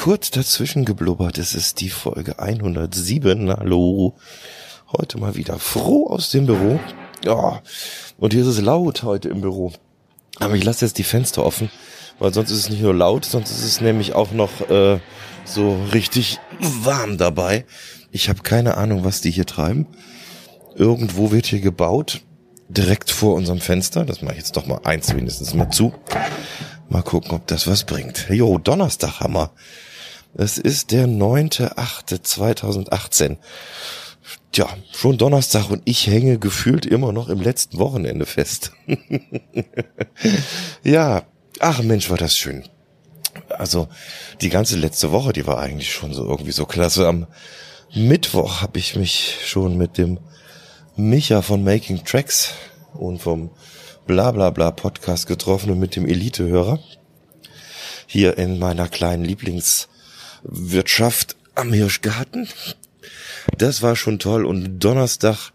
kurz dazwischen geblubbert. Es ist die Folge 107. Hallo. Heute mal wieder froh aus dem Büro. Ja. Und hier ist es laut heute im Büro. Aber ich lasse jetzt die Fenster offen, weil sonst ist es nicht nur laut, sonst ist es nämlich auch noch äh, so richtig warm dabei. Ich habe keine Ahnung, was die hier treiben. Irgendwo wird hier gebaut, direkt vor unserem Fenster. Das mache ich jetzt doch mal eins wenigstens mal zu. Mal gucken, ob das was bringt. Jo, Donnerstag Hammer. Es ist der 9.8.2018. Tja, schon Donnerstag und ich hänge gefühlt immer noch im letzten Wochenende fest. ja, ach Mensch, war das schön. Also die ganze letzte Woche, die war eigentlich schon so irgendwie so klasse. Am Mittwoch habe ich mich schon mit dem Micha von Making Tracks und vom Blablabla Bla Bla Podcast getroffen und mit dem Elitehörer hier in meiner kleinen Lieblingswirtschaft am Hirschgarten. Das war schon toll. Und Donnerstag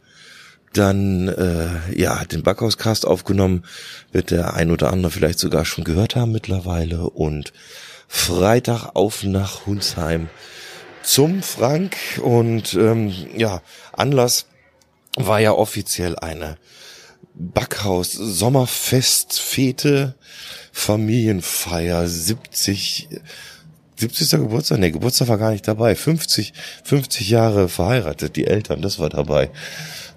dann äh, ja den Backhauscast aufgenommen, wird der ein oder andere vielleicht sogar schon gehört haben mittlerweile. Und Freitag auf nach Hunsheim zum Frank. Und ähm, ja Anlass war ja offiziell eine Backhaus Sommerfest Fete Familienfeier 70 70. Geburtstag, nee, Geburtstag war gar nicht dabei. 50, 50 Jahre verheiratet, die Eltern, das war dabei.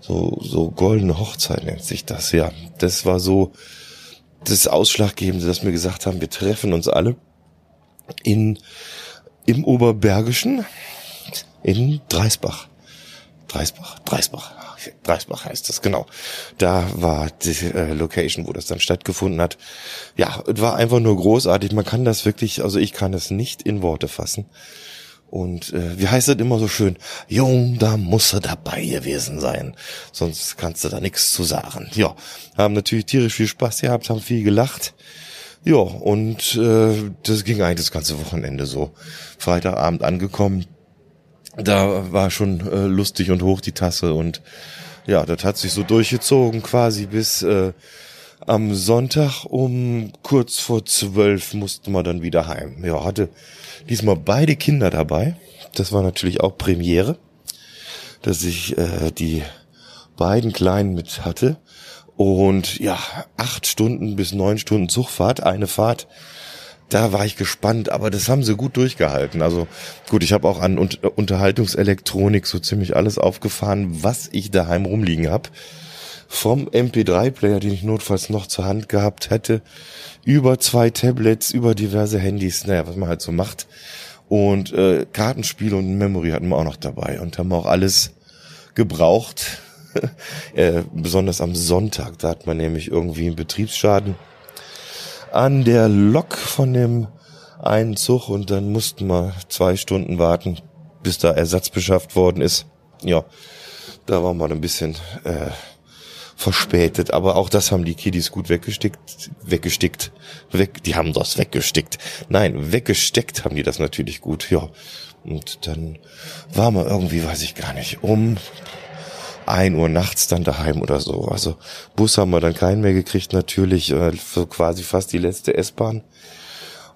So, so goldene Hochzeit nennt sich das, ja. Das war so das Ausschlaggebende, dass wir gesagt haben, wir treffen uns alle in, im Oberbergischen in Dreisbach. Dreisbach, Dreisbach. Dreisbach heißt das, genau. Da war die äh, Location, wo das dann stattgefunden hat. Ja, es war einfach nur großartig. Man kann das wirklich, also ich kann es nicht in Worte fassen. Und äh, wie heißt es immer so schön? Jung, da muss er dabei gewesen sein. Sonst kannst du da nichts zu sagen. Ja, haben natürlich tierisch viel Spaß gehabt, haben viel gelacht. Ja, und äh, das ging eigentlich das ganze Wochenende so. Freitagabend angekommen, da war schon äh, lustig und hoch die Tasse und ja, das hat sich so durchgezogen quasi bis äh, am Sonntag um kurz vor zwölf mussten wir dann wieder heim. Ja, hatte diesmal beide Kinder dabei. Das war natürlich auch Premiere, dass ich äh, die beiden Kleinen mit hatte. Und ja, acht Stunden bis neun Stunden Zugfahrt, eine Fahrt da war ich gespannt, aber das haben sie gut durchgehalten. Also gut, ich habe auch an Unterhaltungselektronik so ziemlich alles aufgefahren, was ich daheim rumliegen habe. Vom MP3-Player, den ich notfalls noch zur Hand gehabt hätte, über zwei Tablets, über diverse Handys, naja, was man halt so macht. Und äh, Kartenspiele und Memory hatten wir auch noch dabei und haben auch alles gebraucht. äh, besonders am Sonntag, da hat man nämlich irgendwie einen Betriebsschaden an der Lok von dem einen Zug und dann mussten wir zwei Stunden warten, bis da Ersatz beschafft worden ist. Ja, da war man ein bisschen äh, verspätet, aber auch das haben die Kiddies gut weggestickt, weggestickt, weg, die haben das weggestickt. Nein, weggesteckt haben die das natürlich gut, ja. Und dann war man irgendwie, weiß ich gar nicht, um ein Uhr nachts dann daheim oder so. Also Bus haben wir dann keinen mehr gekriegt, natürlich, äh, für quasi fast die letzte S-Bahn.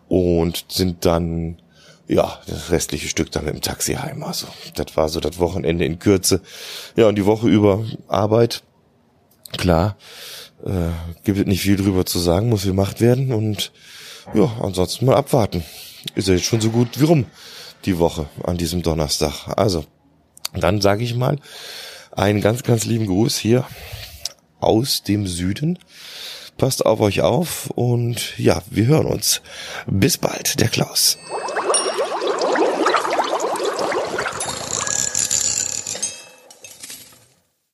Und sind dann, ja, das restliche Stück dann dem Taxi heim. Also, das war so das Wochenende in Kürze. Ja, und die Woche über Arbeit. Klar, äh, gibt es nicht viel drüber zu sagen, muss gemacht werden. Und ja, ansonsten mal abwarten. Ist ja jetzt schon so gut wie rum, die Woche an diesem Donnerstag. Also, dann sage ich mal, einen ganz, ganz lieben Gruß hier aus dem Süden. Passt auf euch auf und ja, wir hören uns. Bis bald, der Klaus.